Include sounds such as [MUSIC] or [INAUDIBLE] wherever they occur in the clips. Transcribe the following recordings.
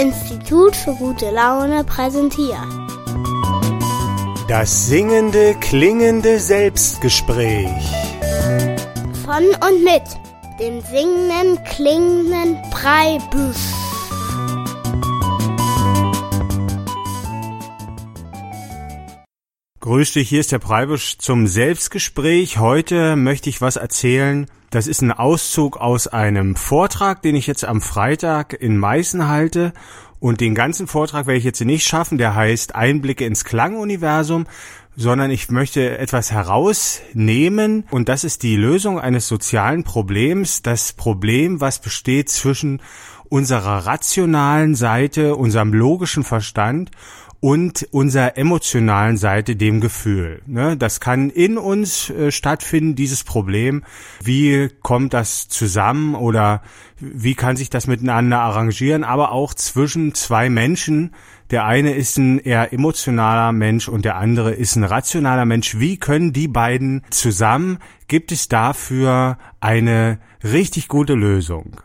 Institut für gute Laune präsentiert. Das singende, klingende Selbstgespräch. Von und mit dem singenden, klingenden Breibüsch. Grüß dich, hier ist der Preibusch zum Selbstgespräch. Heute möchte ich was erzählen. Das ist ein Auszug aus einem Vortrag, den ich jetzt am Freitag in Meißen halte. Und den ganzen Vortrag werde ich jetzt nicht schaffen. Der heißt Einblicke ins Klanguniversum sondern ich möchte etwas herausnehmen und das ist die Lösung eines sozialen Problems, das Problem, was besteht zwischen unserer rationalen Seite, unserem logischen Verstand und unserer emotionalen Seite, dem Gefühl. Ne? Das kann in uns äh, stattfinden, dieses Problem. Wie kommt das zusammen oder wie kann sich das miteinander arrangieren, aber auch zwischen zwei Menschen. Der eine ist ein eher emotionaler Mensch und der andere ist ein rationaler Mensch. Wie können die beiden zusammen? Gibt es dafür eine richtig gute Lösung?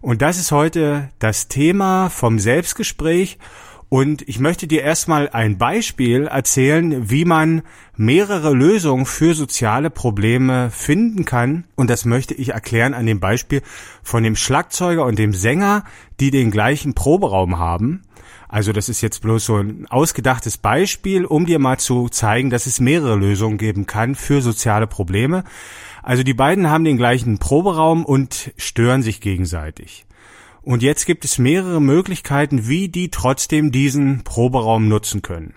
Und das ist heute das Thema vom Selbstgespräch. Und ich möchte dir erstmal ein Beispiel erzählen, wie man mehrere Lösungen für soziale Probleme finden kann. Und das möchte ich erklären an dem Beispiel von dem Schlagzeuger und dem Sänger, die den gleichen Proberaum haben. Also das ist jetzt bloß so ein ausgedachtes Beispiel, um dir mal zu zeigen, dass es mehrere Lösungen geben kann für soziale Probleme. Also die beiden haben den gleichen Proberaum und stören sich gegenseitig. Und jetzt gibt es mehrere Möglichkeiten, wie die trotzdem diesen Proberaum nutzen können.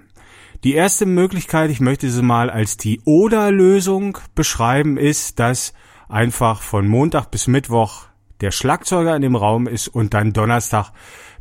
Die erste Möglichkeit, ich möchte sie mal als die Oder-Lösung beschreiben, ist, dass einfach von Montag bis Mittwoch der Schlagzeuger in dem Raum ist und dann Donnerstag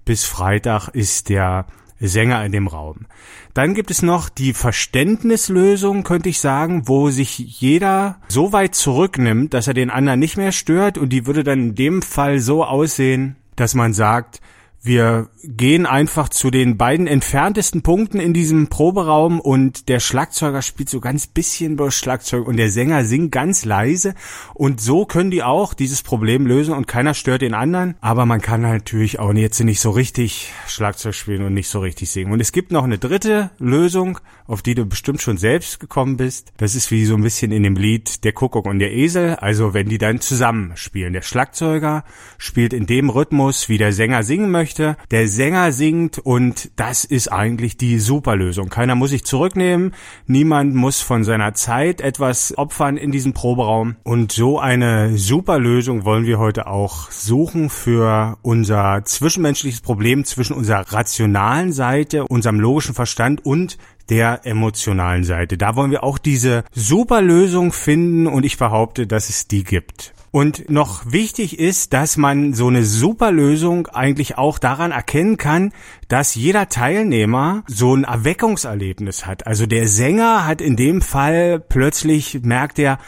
bis Freitag ist der Sänger in dem Raum. Dann gibt es noch die Verständnislösung, könnte ich sagen, wo sich jeder so weit zurücknimmt, dass er den anderen nicht mehr stört und die würde dann in dem Fall so aussehen, dass man sagt, wir gehen einfach zu den beiden entferntesten Punkten in diesem Proberaum und der Schlagzeuger spielt so ganz bisschen Schlagzeug und der Sänger singt ganz leise. Und so können die auch dieses Problem lösen und keiner stört den anderen, aber man kann natürlich auch jetzt nicht so richtig Schlagzeug spielen und nicht so richtig singen. Und es gibt noch eine dritte Lösung, auf die du bestimmt schon selbst gekommen bist. Das ist wie so ein bisschen in dem Lied Der Kuckuck und der Esel, also wenn die dann zusammen spielen. Der Schlagzeuger spielt in dem Rhythmus, wie der Sänger singen möchte. Der Sänger singt und das ist eigentlich die Superlösung. Keiner muss sich zurücknehmen, niemand muss von seiner Zeit etwas opfern in diesem Proberaum und so eine Superlösung wollen wir heute auch suchen für unser zwischenmenschliches Problem zwischen unserer rationalen Seite, unserem logischen Verstand und der emotionalen Seite. Da wollen wir auch diese Superlösung finden und ich behaupte, dass es die gibt. Und noch wichtig ist, dass man so eine Superlösung eigentlich auch daran erkennen kann, dass jeder Teilnehmer so ein Erweckungserlebnis hat. Also der Sänger hat in dem Fall plötzlich merkt er,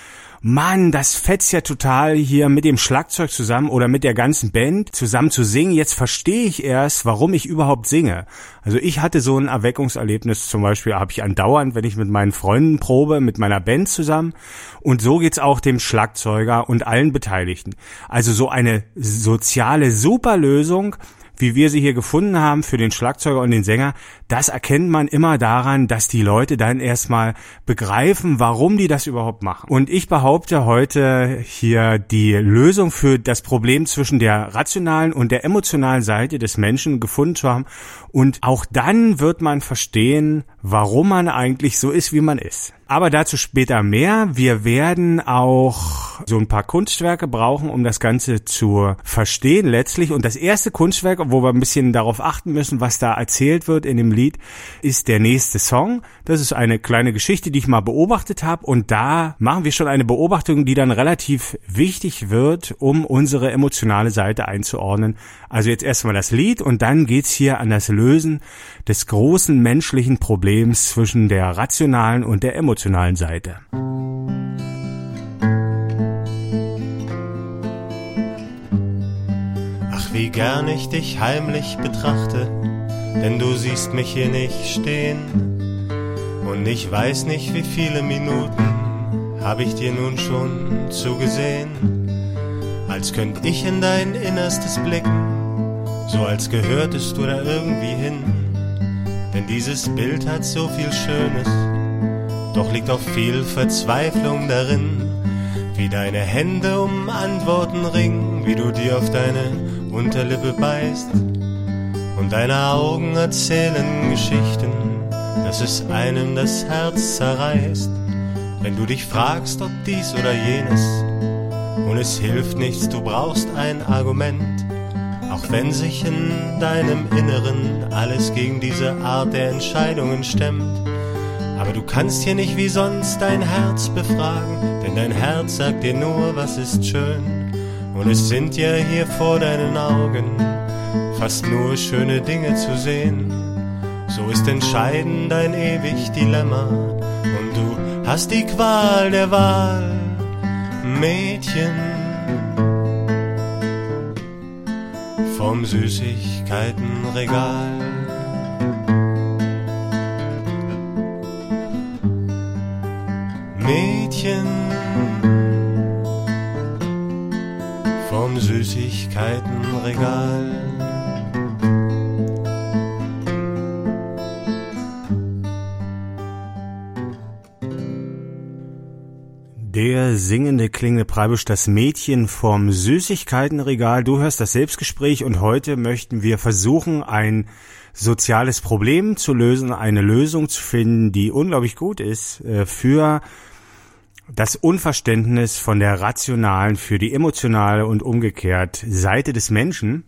Mann, das fetzt ja total hier mit dem Schlagzeug zusammen oder mit der ganzen Band zusammen zu singen. Jetzt verstehe ich erst, warum ich überhaupt singe. Also ich hatte so ein Erweckungserlebnis zum Beispiel, habe ich andauernd, wenn ich mit meinen Freunden probe, mit meiner Band zusammen. Und so geht's auch dem Schlagzeuger und allen Beteiligten. Also so eine soziale Superlösung, wie wir sie hier gefunden haben für den Schlagzeuger und den Sänger, das erkennt man immer daran, dass die Leute dann erstmal begreifen, warum die das überhaupt machen. Und ich behaupte heute hier die Lösung für das Problem zwischen der rationalen und der emotionalen Seite des Menschen gefunden zu haben. Und auch dann wird man verstehen, warum man eigentlich so ist, wie man ist. Aber dazu später mehr. Wir werden auch so ein paar Kunstwerke brauchen, um das Ganze zu verstehen letztlich. Und das erste Kunstwerk, wo wir ein bisschen darauf achten müssen, was da erzählt wird in dem Lied, ist der nächste Song. Das ist eine kleine Geschichte, die ich mal beobachtet habe. Und da machen wir schon eine Beobachtung, die dann relativ wichtig wird, um unsere emotionale Seite einzuordnen. Also jetzt erstmal das Lied und dann geht's hier an das Lösen des großen menschlichen Problems zwischen der rationalen und der emotionalen Seite. Ach, wie gern ich dich heimlich betrachte, denn du siehst mich hier nicht stehen. Und ich weiß nicht, wie viele Minuten hab ich dir nun schon zugesehen, als könnt ich in dein Innerstes blicken so als gehörtest du da irgendwie hin. Denn dieses Bild hat so viel Schönes, doch liegt auch viel Verzweiflung darin. Wie deine Hände um Antworten ringen, wie du dir auf deine Unterlippe beißt. Und deine Augen erzählen Geschichten, dass es einem das Herz zerreißt. Wenn du dich fragst, ob dies oder jenes, und es hilft nichts, du brauchst ein Argument. Auch wenn sich in deinem Inneren alles gegen diese Art der Entscheidungen stemmt. Aber du kannst hier nicht wie sonst dein Herz befragen, denn dein Herz sagt dir nur, was ist schön. Und es sind ja hier vor deinen Augen fast nur schöne Dinge zu sehen. So ist entscheidend dein ewig Dilemma und du hast die Qual der Wahl, Mädchen. Vom Süßigkeitenregal. Mädchen vom Süßigkeitenregal. Der singende klingende Preibusch, das Mädchen vom Süßigkeitenregal. Du hörst das Selbstgespräch und heute möchten wir versuchen, ein soziales Problem zu lösen, eine Lösung zu finden, die unglaublich gut ist äh, für das Unverständnis von der rationalen für die emotionale und umgekehrt Seite des Menschen.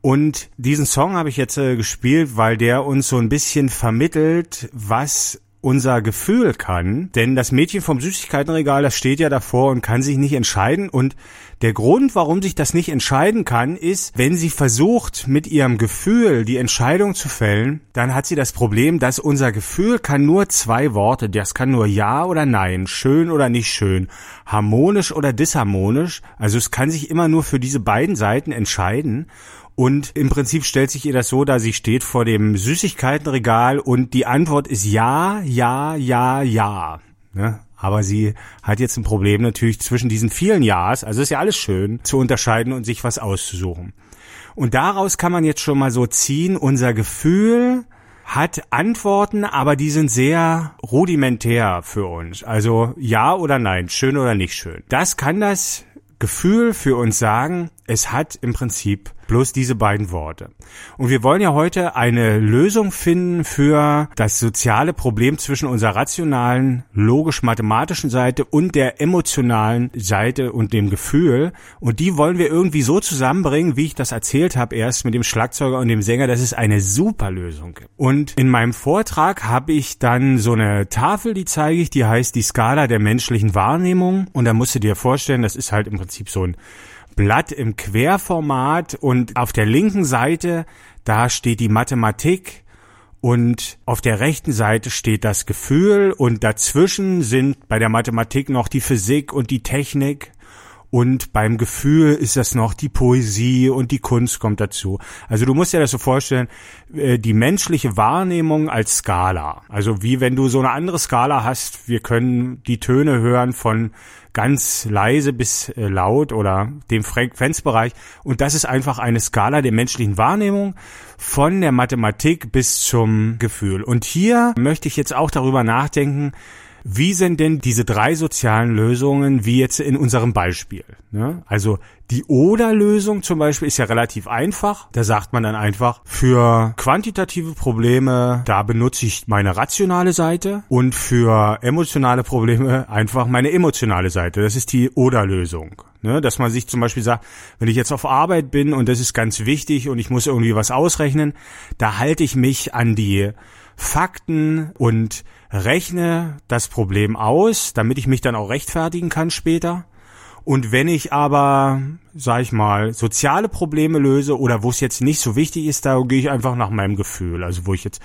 Und diesen Song habe ich jetzt äh, gespielt, weil der uns so ein bisschen vermittelt, was unser Gefühl kann, denn das Mädchen vom Süßigkeitenregal, das steht ja davor und kann sich nicht entscheiden. Und der Grund, warum sich das nicht entscheiden kann, ist, wenn sie versucht, mit ihrem Gefühl die Entscheidung zu fällen, dann hat sie das Problem, dass unser Gefühl kann nur zwei Worte, das kann nur Ja oder Nein, schön oder nicht schön, harmonisch oder disharmonisch, also es kann sich immer nur für diese beiden Seiten entscheiden und im Prinzip stellt sich ihr das so da, sie steht vor dem Süßigkeitenregal und die Antwort ist ja, ja, ja, ja. Ne? Aber sie hat jetzt ein Problem natürlich zwischen diesen vielen Ja's, also ist ja alles schön, zu unterscheiden und sich was auszusuchen. Und daraus kann man jetzt schon mal so ziehen, unser Gefühl hat Antworten, aber die sind sehr rudimentär für uns. Also ja oder nein, schön oder nicht schön. Das kann das Gefühl für uns sagen, es hat im Prinzip bloß diese beiden Worte. Und wir wollen ja heute eine Lösung finden für das soziale Problem zwischen unserer rationalen, logisch-mathematischen Seite und der emotionalen Seite und dem Gefühl. Und die wollen wir irgendwie so zusammenbringen, wie ich das erzählt habe, erst mit dem Schlagzeuger und dem Sänger, dass es eine super Lösung gibt. Und in meinem Vortrag habe ich dann so eine Tafel, die zeige ich, die heißt die Skala der menschlichen Wahrnehmung. Und da musst du dir vorstellen, das ist halt im Prinzip so ein Blatt im Querformat und auf der linken Seite, da steht die Mathematik und auf der rechten Seite steht das Gefühl und dazwischen sind bei der Mathematik noch die Physik und die Technik und beim Gefühl ist das noch die Poesie und die Kunst kommt dazu. Also du musst dir das so vorstellen, äh, die menschliche Wahrnehmung als Skala. Also wie wenn du so eine andere Skala hast, wir können die Töne hören von ganz leise bis äh, laut oder dem Frequenzbereich. Und das ist einfach eine Skala der menschlichen Wahrnehmung von der Mathematik bis zum Gefühl. Und hier möchte ich jetzt auch darüber nachdenken, wie sind denn diese drei sozialen Lösungen wie jetzt in unserem Beispiel? Ne? Also die Oder-Lösung zum Beispiel ist ja relativ einfach. Da sagt man dann einfach, für quantitative Probleme, da benutze ich meine rationale Seite und für emotionale Probleme einfach meine emotionale Seite. Das ist die Oder-Lösung. Ne? Dass man sich zum Beispiel sagt, wenn ich jetzt auf Arbeit bin und das ist ganz wichtig und ich muss irgendwie was ausrechnen, da halte ich mich an die Fakten und rechne das Problem aus, damit ich mich dann auch rechtfertigen kann später. Und wenn ich aber, sag ich mal, soziale Probleme löse oder wo es jetzt nicht so wichtig ist, da gehe ich einfach nach meinem Gefühl. Also wo ich jetzt,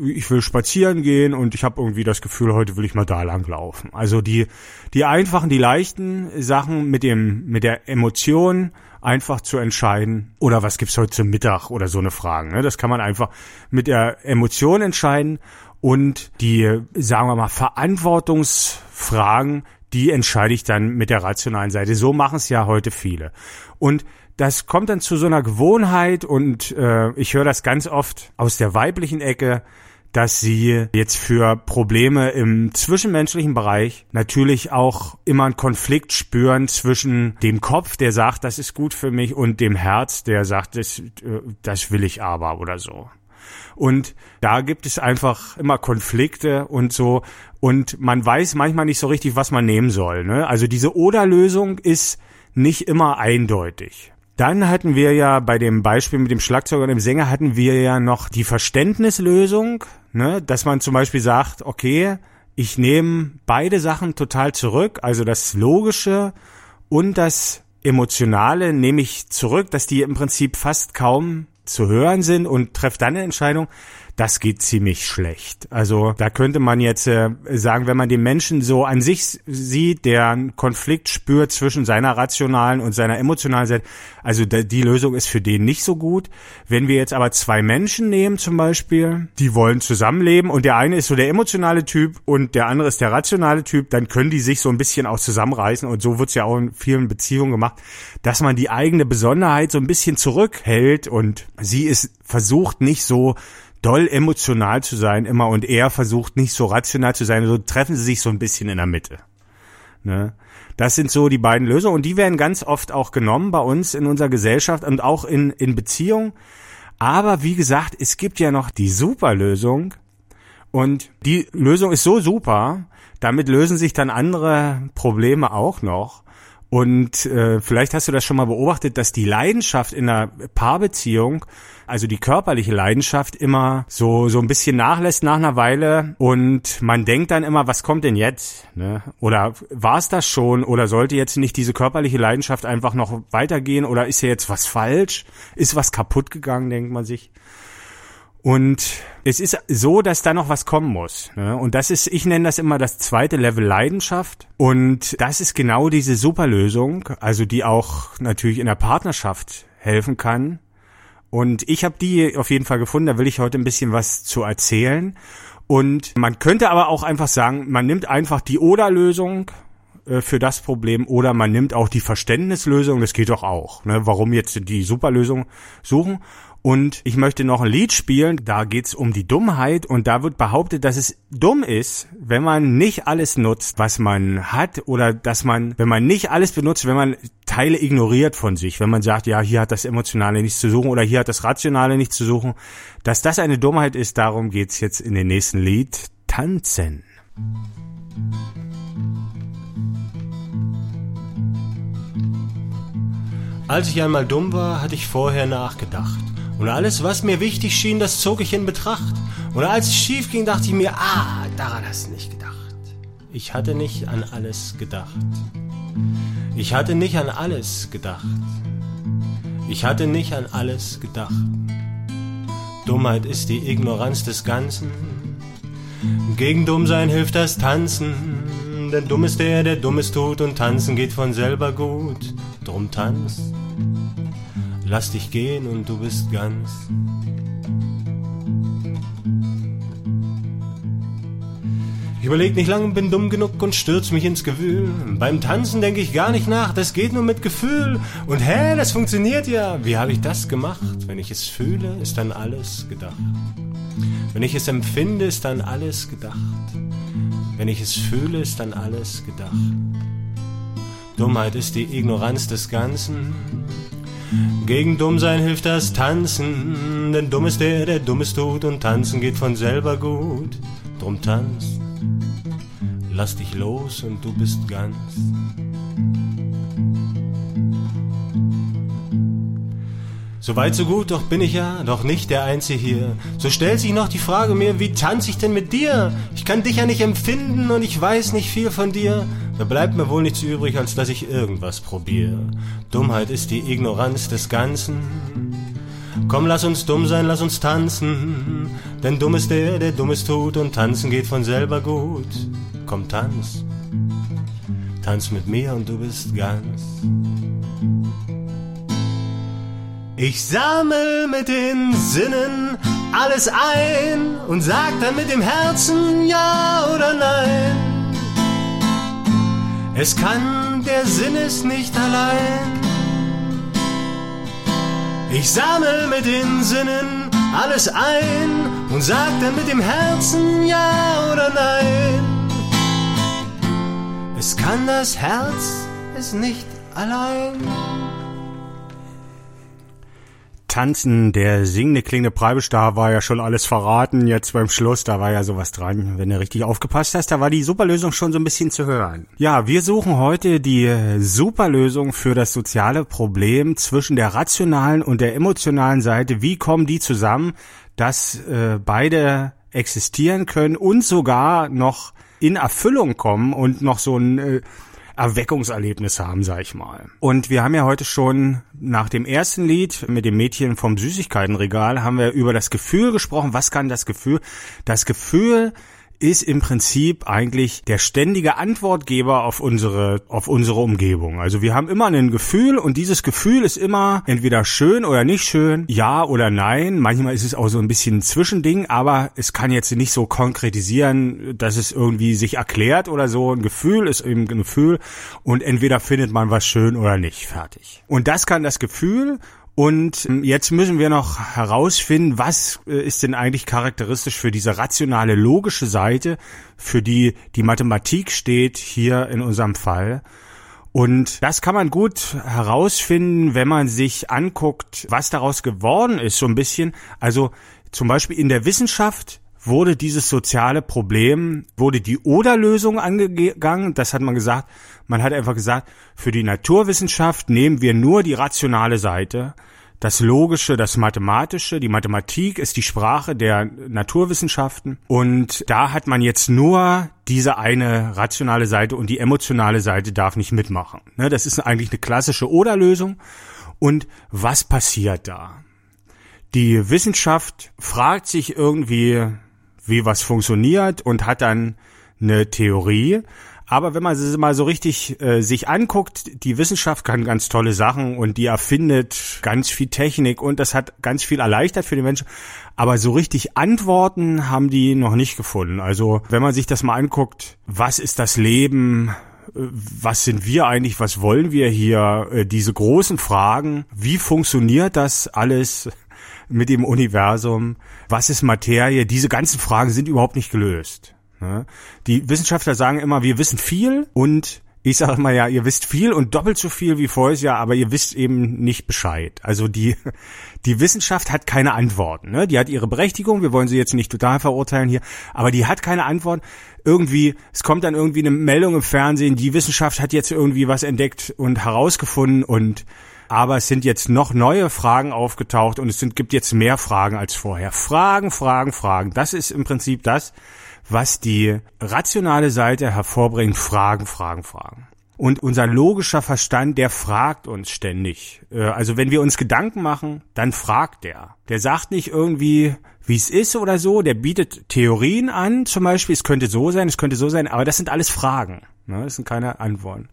ich will spazieren gehen und ich habe irgendwie das Gefühl, heute will ich mal da lang laufen. Also die, die einfachen, die leichten Sachen mit dem, mit der Emotion einfach zu entscheiden. Oder was gibt's heute zum Mittag oder so eine Frage. Ne? Das kann man einfach mit der Emotion entscheiden und die, sagen wir mal, Verantwortungsfragen, die entscheide ich dann mit der rationalen Seite. So machen es ja heute viele. Und das kommt dann zu so einer Gewohnheit und äh, ich höre das ganz oft aus der weiblichen Ecke, dass sie jetzt für Probleme im zwischenmenschlichen Bereich natürlich auch immer einen Konflikt spüren zwischen dem Kopf, der sagt, das ist gut für mich, und dem Herz, der sagt, das, äh, das will ich aber oder so. Und da gibt es einfach immer Konflikte und so. Und man weiß manchmal nicht so richtig, was man nehmen soll. Ne? Also diese Oder-Lösung ist nicht immer eindeutig. Dann hatten wir ja bei dem Beispiel mit dem Schlagzeuger und dem Sänger hatten wir ja noch die Verständnislösung, ne, dass man zum Beispiel sagt, okay, ich nehme beide Sachen total zurück, also das Logische und das Emotionale nehme ich zurück, dass die im Prinzip fast kaum zu hören sind und treffe dann eine Entscheidung, das geht ziemlich schlecht. Also da könnte man jetzt äh, sagen, wenn man den Menschen so an sich sieht, der einen Konflikt spürt zwischen seiner rationalen und seiner emotionalen Seite, also die Lösung ist für den nicht so gut. Wenn wir jetzt aber zwei Menschen nehmen zum Beispiel, die wollen zusammenleben und der eine ist so der emotionale Typ und der andere ist der rationale Typ, dann können die sich so ein bisschen auch zusammenreißen und so wird's ja auch in vielen Beziehungen gemacht, dass man die eigene Besonderheit so ein bisschen zurückhält und sie ist versucht nicht so doll emotional zu sein immer und er versucht nicht so rational zu sein. So treffen sie sich so ein bisschen in der Mitte. Ne? Das sind so die beiden Lösungen und die werden ganz oft auch genommen bei uns in unserer Gesellschaft und auch in, in Beziehungen. Aber wie gesagt, es gibt ja noch die Superlösung und die Lösung ist so super, damit lösen sich dann andere Probleme auch noch. Und äh, vielleicht hast du das schon mal beobachtet, dass die Leidenschaft in einer Paarbeziehung, also die körperliche Leidenschaft, immer so so ein bisschen nachlässt nach einer Weile und man denkt dann immer, was kommt denn jetzt? Ne? Oder war es das schon? Oder sollte jetzt nicht diese körperliche Leidenschaft einfach noch weitergehen? Oder ist hier jetzt was falsch? Ist was kaputt gegangen, denkt man sich. Und es ist so, dass da noch was kommen muss. Ne? Und das ist, ich nenne das immer das zweite Level Leidenschaft. Und das ist genau diese Superlösung, also die auch natürlich in der Partnerschaft helfen kann. Und ich habe die auf jeden Fall gefunden, da will ich heute ein bisschen was zu erzählen. Und man könnte aber auch einfach sagen, man nimmt einfach die Oder-Lösung äh, für das Problem oder man nimmt auch die Verständnislösung, das geht doch auch. Ne? Warum jetzt die Superlösung suchen? Und ich möchte noch ein Lied spielen, da geht's um die Dummheit und da wird behauptet, dass es dumm ist, wenn man nicht alles nutzt, was man hat oder dass man, wenn man nicht alles benutzt, wenn man Teile ignoriert von sich, wenn man sagt, ja, hier hat das Emotionale nichts zu suchen oder hier hat das Rationale nichts zu suchen, dass das eine Dummheit ist, darum geht's jetzt in den nächsten Lied. Tanzen. Als ich einmal dumm war, hatte ich vorher nachgedacht. Und alles, was mir wichtig schien, das zog ich in Betracht. Und als es schief ging, dachte ich mir, ah, daran hast du nicht gedacht. Ich hatte nicht an alles gedacht. Ich hatte nicht an alles gedacht. Ich hatte nicht an alles gedacht. Dummheit ist die Ignoranz des Ganzen. Gegen Dummsein hilft das Tanzen. Denn dumm ist der, der Dummes tut und tanzen geht von selber gut. Drum tanzt lass dich gehen und du bist ganz. Ich überleg nicht lang, bin dumm genug und stürz mich ins Gewühl. Beim Tanzen denk ich gar nicht nach, das geht nur mit Gefühl. Und hä, das funktioniert ja. Wie habe ich das gemacht? Wenn ich es fühle, ist dann alles gedacht. Wenn ich es empfinde, ist dann alles gedacht. Wenn ich es fühle, ist dann alles gedacht. Dummheit ist die Ignoranz des Ganzen. Gegen Dummsein hilft das Tanzen, denn dumm ist der, der Dummes tut und tanzen geht von selber gut. Drum tanz, lass dich los und du bist ganz. So weit, so gut, doch bin ich ja doch nicht der Einzige hier. So stellt sich noch die Frage mir, wie tanze ich denn mit dir? Ich kann dich ja nicht empfinden und ich weiß nicht viel von dir. Da bleibt mir wohl nichts übrig, als dass ich irgendwas probiere. Dummheit ist die Ignoranz des Ganzen. Komm, lass uns dumm sein, lass uns tanzen. Denn dumm ist der, der Dummes tut und tanzen geht von selber gut. Komm, tanz. Tanz mit mir und du bist ganz. Ich sammel mit den Sinnen alles ein und sag dann mit dem Herzen ja oder nein. Es kann, der Sinn ist nicht allein. Ich sammel mit den Sinnen alles ein und sag dann mit dem Herzen ja oder nein. Es kann das Herz es nicht allein. Tanzen, der singende, klingende Preibisch, da war ja schon alles verraten. Jetzt beim Schluss, da war ja sowas dran. Wenn du richtig aufgepasst hast, da war die Superlösung schon so ein bisschen zu hören. Ja, wir suchen heute die Superlösung für das soziale Problem zwischen der rationalen und der emotionalen Seite. Wie kommen die zusammen, dass äh, beide existieren können und sogar noch in Erfüllung kommen und noch so ein äh, Erweckungserlebnis haben, sag ich mal. Und wir haben ja heute schon nach dem ersten Lied mit dem Mädchen vom Süßigkeitenregal haben wir über das Gefühl gesprochen. Was kann das Gefühl? Das Gefühl ist im Prinzip eigentlich der ständige Antwortgeber auf unsere, auf unsere Umgebung. Also wir haben immer ein Gefühl und dieses Gefühl ist immer entweder schön oder nicht schön, ja oder nein. Manchmal ist es auch so ein bisschen ein Zwischending, aber es kann jetzt nicht so konkretisieren, dass es irgendwie sich erklärt oder so. Ein Gefühl ist eben ein Gefühl und entweder findet man was schön oder nicht. Fertig. Und das kann das Gefühl und ähm, jetzt müssen wir noch herausfinden, was äh, ist denn eigentlich charakteristisch für diese rationale, logische Seite, für die die Mathematik steht hier in unserem Fall. Und das kann man gut herausfinden, wenn man sich anguckt, was daraus geworden ist, so ein bisschen. Also zum Beispiel in der Wissenschaft wurde dieses soziale Problem, wurde die Oder-Lösung angegangen. Das hat man gesagt. Man hat einfach gesagt, für die Naturwissenschaft nehmen wir nur die rationale Seite. Das Logische, das Mathematische, die Mathematik ist die Sprache der Naturwissenschaften. Und da hat man jetzt nur diese eine rationale Seite und die emotionale Seite darf nicht mitmachen. Ne, das ist eigentlich eine klassische Oder-Lösung. Und was passiert da? Die Wissenschaft fragt sich irgendwie, wie was funktioniert und hat dann eine Theorie. Aber wenn man es mal so richtig äh, sich anguckt, die Wissenschaft kann ganz tolle Sachen und die erfindet ganz viel Technik und das hat ganz viel erleichtert für die Menschen. Aber so richtig Antworten haben die noch nicht gefunden. Also wenn man sich das mal anguckt, was ist das Leben? Äh, was sind wir eigentlich? Was wollen wir hier? Äh, diese großen Fragen. Wie funktioniert das alles? mit dem Universum? Was ist Materie? Diese ganzen Fragen sind überhaupt nicht gelöst. Ne? Die Wissenschaftler sagen immer, wir wissen viel und ich sage immer ja, ihr wisst viel und doppelt so viel wie vorher, ja, aber ihr wisst eben nicht Bescheid. Also die, [LAUGHS] die Wissenschaft hat keine Antworten. Ne? Die hat ihre Berechtigung, wir wollen sie jetzt nicht total verurteilen hier, aber die hat keine Antworten. Irgendwie, es kommt dann irgendwie eine Meldung im Fernsehen, die Wissenschaft hat jetzt irgendwie was entdeckt und herausgefunden und aber es sind jetzt noch neue Fragen aufgetaucht und es sind, gibt jetzt mehr Fragen als vorher. Fragen, Fragen, Fragen. Das ist im Prinzip das, was die rationale Seite hervorbringt. Fragen, Fragen, Fragen. Und unser logischer Verstand, der fragt uns ständig. Äh, also wenn wir uns Gedanken machen, dann fragt der. Der sagt nicht irgendwie, wie es ist oder so. Der bietet Theorien an, zum Beispiel, es könnte so sein, es könnte so sein, aber das sind alles Fragen. Ne? Das sind keine Antworten.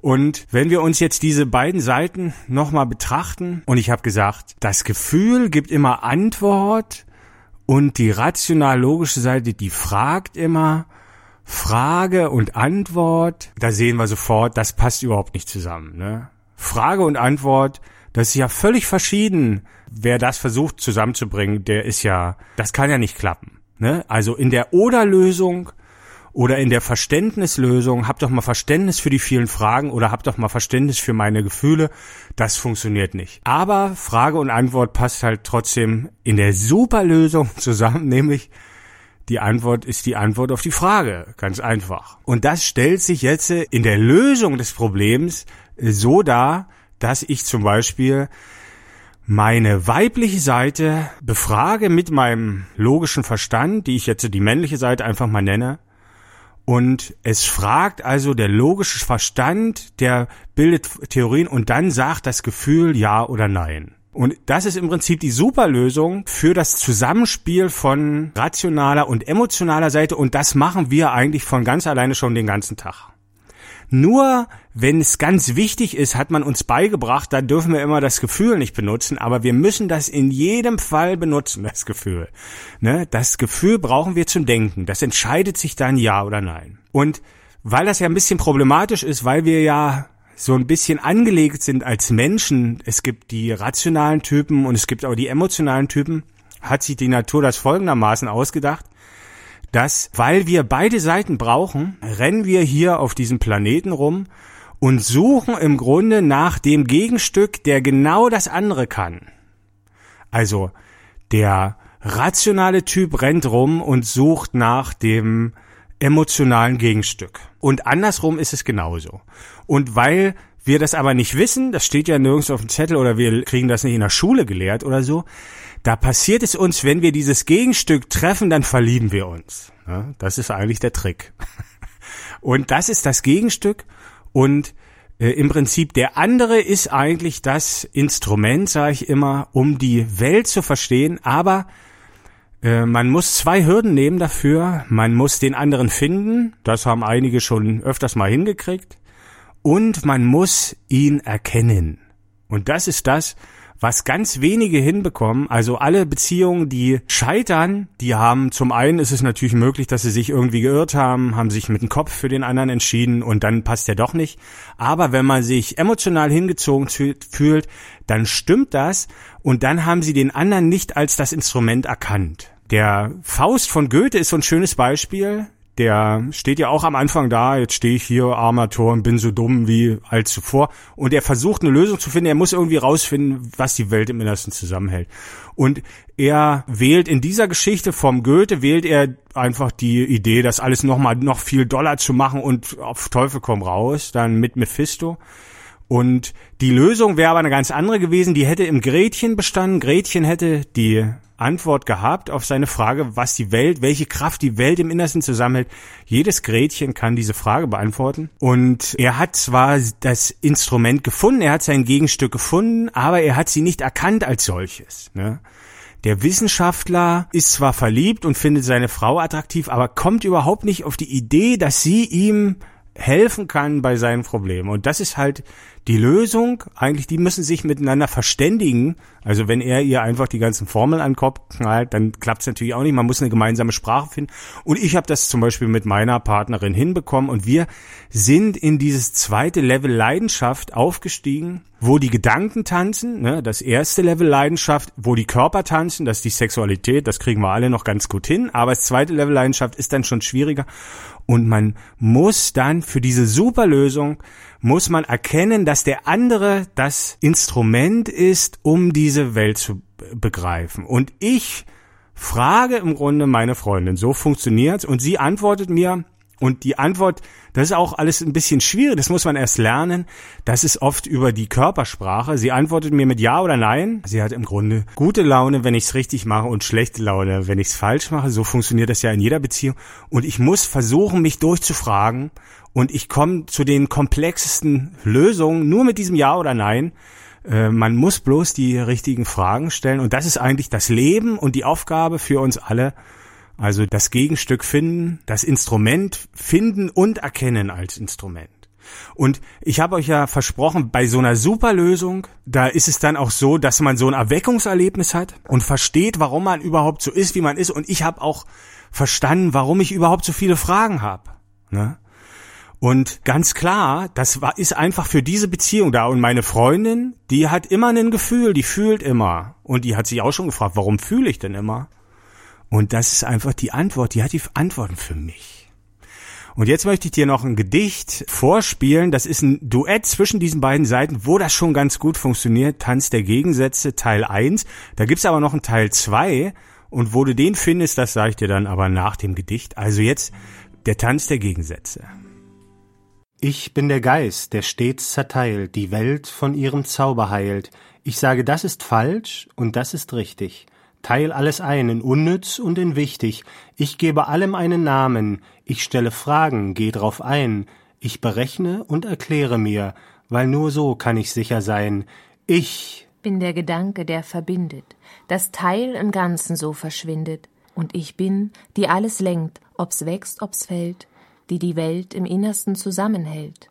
Und wenn wir uns jetzt diese beiden Seiten nochmal betrachten, und ich habe gesagt, das Gefühl gibt immer Antwort und die rational-logische Seite, die fragt immer, Frage und Antwort, da sehen wir sofort, das passt überhaupt nicht zusammen. Ne? Frage und Antwort, das ist ja völlig verschieden. Wer das versucht zusammenzubringen, der ist ja, das kann ja nicht klappen. Ne? Also in der Oder-Lösung oder in der Verständnislösung, hab doch mal Verständnis für die vielen Fragen oder hab doch mal Verständnis für meine Gefühle. Das funktioniert nicht. Aber Frage und Antwort passt halt trotzdem in der Superlösung [LAUGHS] zusammen, nämlich die Antwort ist die Antwort auf die Frage. Ganz einfach. Und das stellt sich jetzt in der Lösung des Problems so dar, dass ich zum Beispiel meine weibliche Seite befrage mit meinem logischen Verstand, die ich jetzt die männliche Seite einfach mal nenne, und es fragt also der logische Verstand, der bildet Theorien und dann sagt das Gefühl ja oder nein. Und das ist im Prinzip die Superlösung für das Zusammenspiel von rationaler und emotionaler Seite und das machen wir eigentlich von ganz alleine schon den ganzen Tag. Nur wenn es ganz wichtig ist, hat man uns beigebracht, da dürfen wir immer das Gefühl nicht benutzen, aber wir müssen das in jedem Fall benutzen, das Gefühl. Ne? Das Gefühl brauchen wir zum Denken. Das entscheidet sich dann ja oder nein. Und weil das ja ein bisschen problematisch ist, weil wir ja so ein bisschen angelegt sind als Menschen. Es gibt die rationalen Typen und es gibt auch die emotionalen Typen. Hat sich die Natur das folgendermaßen ausgedacht, dass, weil wir beide Seiten brauchen, rennen wir hier auf diesem Planeten rum und suchen im Grunde nach dem Gegenstück, der genau das andere kann. Also der rationale Typ rennt rum und sucht nach dem emotionalen Gegenstück. Und andersrum ist es genauso. Und weil wir das aber nicht wissen, das steht ja nirgends auf dem Zettel oder wir kriegen das nicht in der Schule gelehrt oder so, da passiert es uns, wenn wir dieses Gegenstück treffen, dann verlieben wir uns. das ist eigentlich der Trick. [LAUGHS] Und das ist das Gegenstück und äh, im Prinzip der andere ist eigentlich das Instrument, sage ich immer, um die Welt zu verstehen, aber äh, man muss zwei Hürden nehmen dafür. Man muss den anderen finden. Das haben einige schon öfters mal hingekriegt. Und man muss ihn erkennen. Und das ist das, was ganz wenige hinbekommen. Also alle Beziehungen, die scheitern, die haben zum einen ist es natürlich möglich, dass sie sich irgendwie geirrt haben, haben sich mit dem Kopf für den anderen entschieden und dann passt er doch nicht. Aber wenn man sich emotional hingezogen fühlt, dann stimmt das und dann haben sie den anderen nicht als das Instrument erkannt. Der Faust von Goethe ist so ein schönes Beispiel. Der steht ja auch am Anfang da, jetzt stehe ich hier, armer Tor, und bin so dumm wie als zuvor. Und er versucht eine Lösung zu finden, er muss irgendwie rausfinden, was die Welt im Innersten zusammenhält. Und er wählt in dieser Geschichte vom Goethe, wählt er einfach die Idee, das alles nochmal noch viel doller zu machen und auf Teufel komm raus, dann mit Mephisto. Und die Lösung wäre aber eine ganz andere gewesen, die hätte im Gretchen bestanden. Gretchen hätte die Antwort gehabt auf seine Frage, was die Welt, welche Kraft die Welt im Innersten zusammenhält. Jedes Gretchen kann diese Frage beantworten. Und er hat zwar das Instrument gefunden, er hat sein Gegenstück gefunden, aber er hat sie nicht erkannt als solches. Ne? Der Wissenschaftler ist zwar verliebt und findet seine Frau attraktiv, aber kommt überhaupt nicht auf die Idee, dass sie ihm helfen kann bei seinen Problemen. Und das ist halt die Lösung, eigentlich, die müssen sich miteinander verständigen. Also wenn er ihr einfach die ganzen Formeln an den Kopf knallt, dann klappt es natürlich auch nicht. Man muss eine gemeinsame Sprache finden. Und ich habe das zum Beispiel mit meiner Partnerin hinbekommen und wir sind in dieses zweite Level Leidenschaft aufgestiegen, wo die Gedanken tanzen, ne? das erste Level Leidenschaft, wo die Körper tanzen, das ist die Sexualität, das kriegen wir alle noch ganz gut hin, aber das zweite Level Leidenschaft ist dann schon schwieriger und man muss dann für diese super Lösung muss man erkennen, dass der andere das Instrument ist, um diese Welt zu begreifen. Und ich frage im Grunde meine Freundin, so funktioniert's, und sie antwortet mir, und die Antwort, das ist auch alles ein bisschen schwierig, das muss man erst lernen. Das ist oft über die Körpersprache. Sie antwortet mir mit Ja oder Nein. Sie hat im Grunde gute Laune, wenn ich es richtig mache und schlechte Laune, wenn ich es falsch mache. So funktioniert das ja in jeder Beziehung. Und ich muss versuchen, mich durchzufragen und ich komme zu den komplexesten Lösungen nur mit diesem Ja oder Nein. Äh, man muss bloß die richtigen Fragen stellen und das ist eigentlich das Leben und die Aufgabe für uns alle. Also das Gegenstück finden, das Instrument finden und erkennen als Instrument. Und ich habe euch ja versprochen, bei so einer Superlösung, da ist es dann auch so, dass man so ein Erweckungserlebnis hat und versteht, warum man überhaupt so ist, wie man ist. Und ich habe auch verstanden, warum ich überhaupt so viele Fragen habe. Ne? Und ganz klar, das war, ist einfach für diese Beziehung da. Und meine Freundin, die hat immer ein Gefühl, die fühlt immer. Und die hat sich auch schon gefragt, warum fühle ich denn immer? Und das ist einfach die Antwort, die hat die Antworten für mich. Und jetzt möchte ich dir noch ein Gedicht vorspielen. Das ist ein Duett zwischen diesen beiden Seiten, wo das schon ganz gut funktioniert. Tanz der Gegensätze, Teil 1. Da gibt's aber noch einen Teil 2. Und wo du den findest, das sage ich dir dann aber nach dem Gedicht. Also jetzt der Tanz der Gegensätze. Ich bin der Geist, der stets zerteilt, die Welt von ihrem Zauber heilt. Ich sage, das ist falsch und das ist richtig. Teil alles ein in unnütz und in wichtig. Ich gebe allem einen Namen. Ich stelle Fragen, geh drauf ein. Ich berechne und erkläre mir, weil nur so kann ich sicher sein. Ich bin der Gedanke, der verbindet, das Teil im Ganzen so verschwindet. Und ich bin, die alles lenkt, ob's wächst, ob's fällt, die die Welt im Innersten zusammenhält.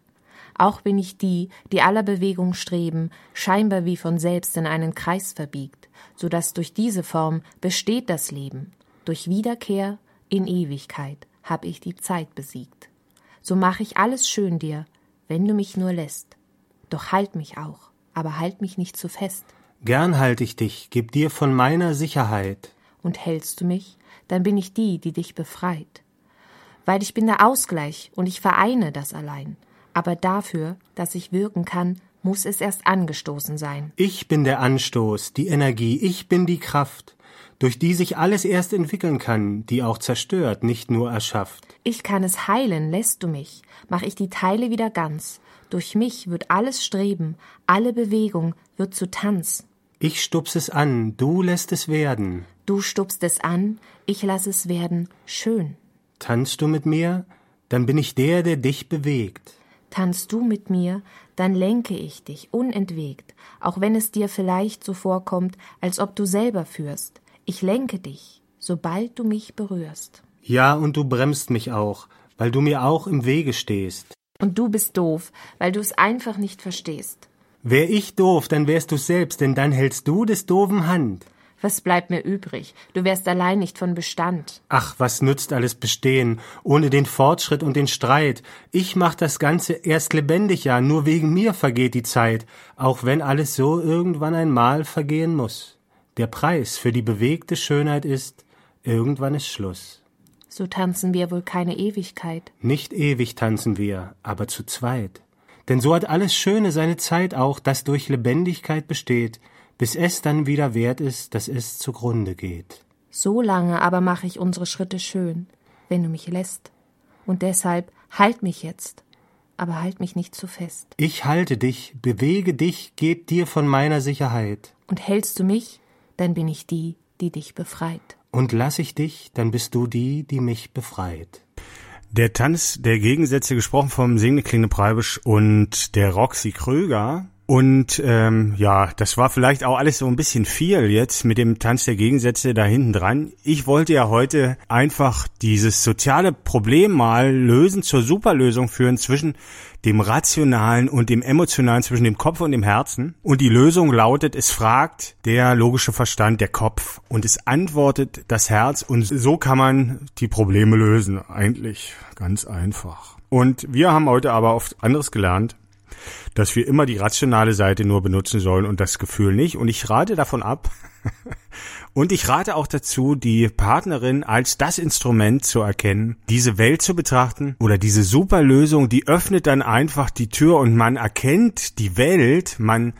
Auch bin ich die, die aller Bewegung streben, scheinbar wie von selbst in einen Kreis verbiegt, so dass durch diese Form besteht das Leben. Durch Wiederkehr in Ewigkeit hab ich die Zeit besiegt. so mach ich alles schön dir, wenn du mich nur lässt. Doch halt mich auch, aber halt mich nicht zu fest. Gern halt ich dich, geb dir von meiner Sicherheit. Und hältst du mich, dann bin ich die, die dich befreit. Weil ich bin der Ausgleich und ich vereine das allein. Aber dafür, dass ich wirken kann, muss es erst angestoßen sein. Ich bin der Anstoß, die Energie, ich bin die Kraft, durch die sich alles erst entwickeln kann, die auch zerstört, nicht nur erschafft. Ich kann es heilen, lässt du mich, mach ich die Teile wieder ganz. Durch mich wird alles Streben, alle Bewegung wird zu Tanz. Ich stupse es an, du lässt es werden. Du stupst es an, ich lass es werden schön. Tanzt du mit mir, dann bin ich der, der dich bewegt. Tanzt du mit mir, dann lenke ich dich unentwegt, auch wenn es dir vielleicht so vorkommt, als ob du selber führst. Ich lenke dich, sobald du mich berührst. Ja, und du bremst mich auch, weil du mir auch im Wege stehst. Und du bist doof, weil du es einfach nicht verstehst. Wär ich doof, dann wärst du selbst, denn dann hältst du des doofen Hand. Was bleibt mir übrig? Du wärst allein nicht von Bestand. Ach, was nützt alles Bestehen, ohne den Fortschritt und den Streit? Ich mach das Ganze erst lebendig, ja, nur wegen mir vergeht die Zeit, auch wenn alles so irgendwann einmal vergehen muss. Der Preis für die bewegte Schönheit ist, irgendwann ist Schluss. So tanzen wir wohl keine Ewigkeit. Nicht ewig tanzen wir, aber zu zweit. Denn so hat alles Schöne seine Zeit auch, das durch Lebendigkeit besteht, bis es dann wieder wert ist, dass es zugrunde geht. So lange aber mache ich unsere Schritte schön, wenn du mich lässt. Und deshalb halt mich jetzt, aber halt mich nicht zu fest. Ich halte dich, bewege dich, geb dir von meiner Sicherheit. Und hältst du mich, dann bin ich die, die dich befreit. Und lass ich dich, dann bist du die, die mich befreit. Der Tanz der Gegensätze, gesprochen vom Singende Klinge Preibisch und der Roxy Kröger, und ähm, ja, das war vielleicht auch alles so ein bisschen viel jetzt mit dem Tanz der Gegensätze da hinten dran. Ich wollte ja heute einfach dieses soziale Problem mal lösen, zur Superlösung führen zwischen dem Rationalen und dem Emotionalen, zwischen dem Kopf und dem Herzen. Und die Lösung lautet, es fragt der logische Verstand, der Kopf, und es antwortet das Herz. Und so kann man die Probleme lösen. Eigentlich ganz einfach. Und wir haben heute aber oft anderes gelernt dass wir immer die rationale Seite nur benutzen sollen und das Gefühl nicht. Und ich rate davon ab. [LAUGHS] und ich rate auch dazu, die Partnerin als das Instrument zu erkennen, diese Welt zu betrachten oder diese Superlösung, die öffnet dann einfach die Tür und man erkennt die Welt, man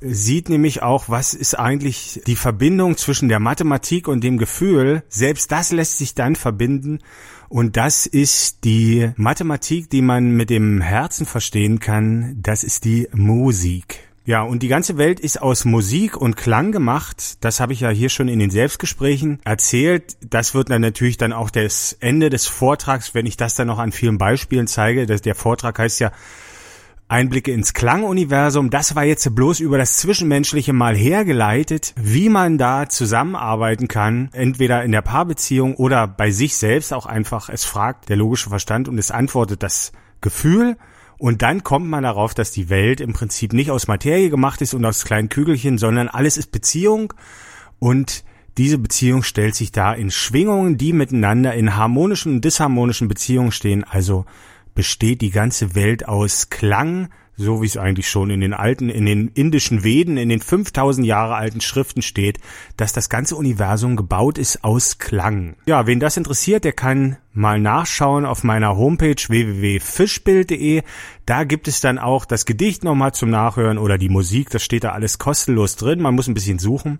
sieht nämlich auch, was ist eigentlich die Verbindung zwischen der Mathematik und dem Gefühl. Selbst das lässt sich dann verbinden und das ist die Mathematik, die man mit dem Herzen verstehen kann. Das ist die Musik. Ja, und die ganze Welt ist aus Musik und Klang gemacht. Das habe ich ja hier schon in den Selbstgesprächen erzählt. Das wird dann natürlich dann auch das Ende des Vortrags, wenn ich das dann noch an vielen Beispielen zeige. der Vortrag heißt ja Einblicke ins Klanguniversum. Das war jetzt bloß über das Zwischenmenschliche mal hergeleitet, wie man da zusammenarbeiten kann, entweder in der Paarbeziehung oder bei sich selbst auch einfach. Es fragt der logische Verstand und es antwortet das Gefühl. Und dann kommt man darauf, dass die Welt im Prinzip nicht aus Materie gemacht ist und aus kleinen Kügelchen, sondern alles ist Beziehung und diese Beziehung stellt sich da in Schwingungen, die miteinander in harmonischen und disharmonischen Beziehungen stehen, also besteht die ganze Welt aus Klang, so wie es eigentlich schon in den alten, in den indischen Veden, in den 5000 Jahre alten Schriften steht, dass das ganze Universum gebaut ist aus Klang. Ja, wen das interessiert, der kann mal nachschauen auf meiner Homepage www.fischbild.de. Da gibt es dann auch das Gedicht nochmal zum Nachhören oder die Musik, das steht da alles kostenlos drin, man muss ein bisschen suchen.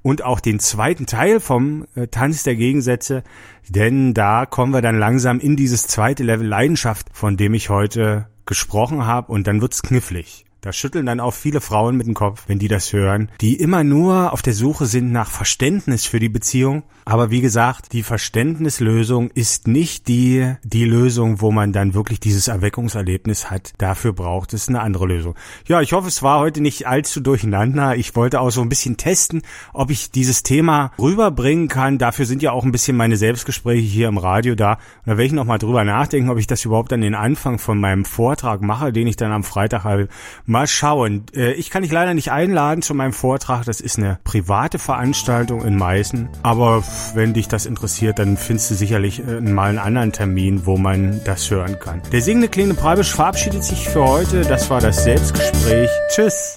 Und auch den zweiten Teil vom äh, Tanz der Gegensätze, denn da kommen wir dann langsam in dieses zweite Level Leidenschaft, von dem ich heute gesprochen habe und dann wird's knifflig. Da schütteln dann auch viele Frauen mit dem Kopf, wenn die das hören, die immer nur auf der Suche sind nach Verständnis für die Beziehung. Aber wie gesagt, die Verständnislösung ist nicht die, die Lösung, wo man dann wirklich dieses Erweckungserlebnis hat. Dafür braucht es eine andere Lösung. Ja, ich hoffe, es war heute nicht allzu durcheinander. Ich wollte auch so ein bisschen testen, ob ich dieses Thema rüberbringen kann. Dafür sind ja auch ein bisschen meine Selbstgespräche hier im Radio da. Und da werde ich nochmal drüber nachdenken, ob ich das überhaupt an den Anfang von meinem Vortrag mache, den ich dann am Freitag halt Mal schauen. Äh, ich kann dich leider nicht einladen zu meinem Vortrag. Das ist eine private Veranstaltung in Meißen. Aber wenn dich das interessiert, dann findest du sicherlich äh, mal einen anderen Termin, wo man das hören kann. Der singende Kleine Preibisch verabschiedet sich für heute. Das war das Selbstgespräch. Tschüss.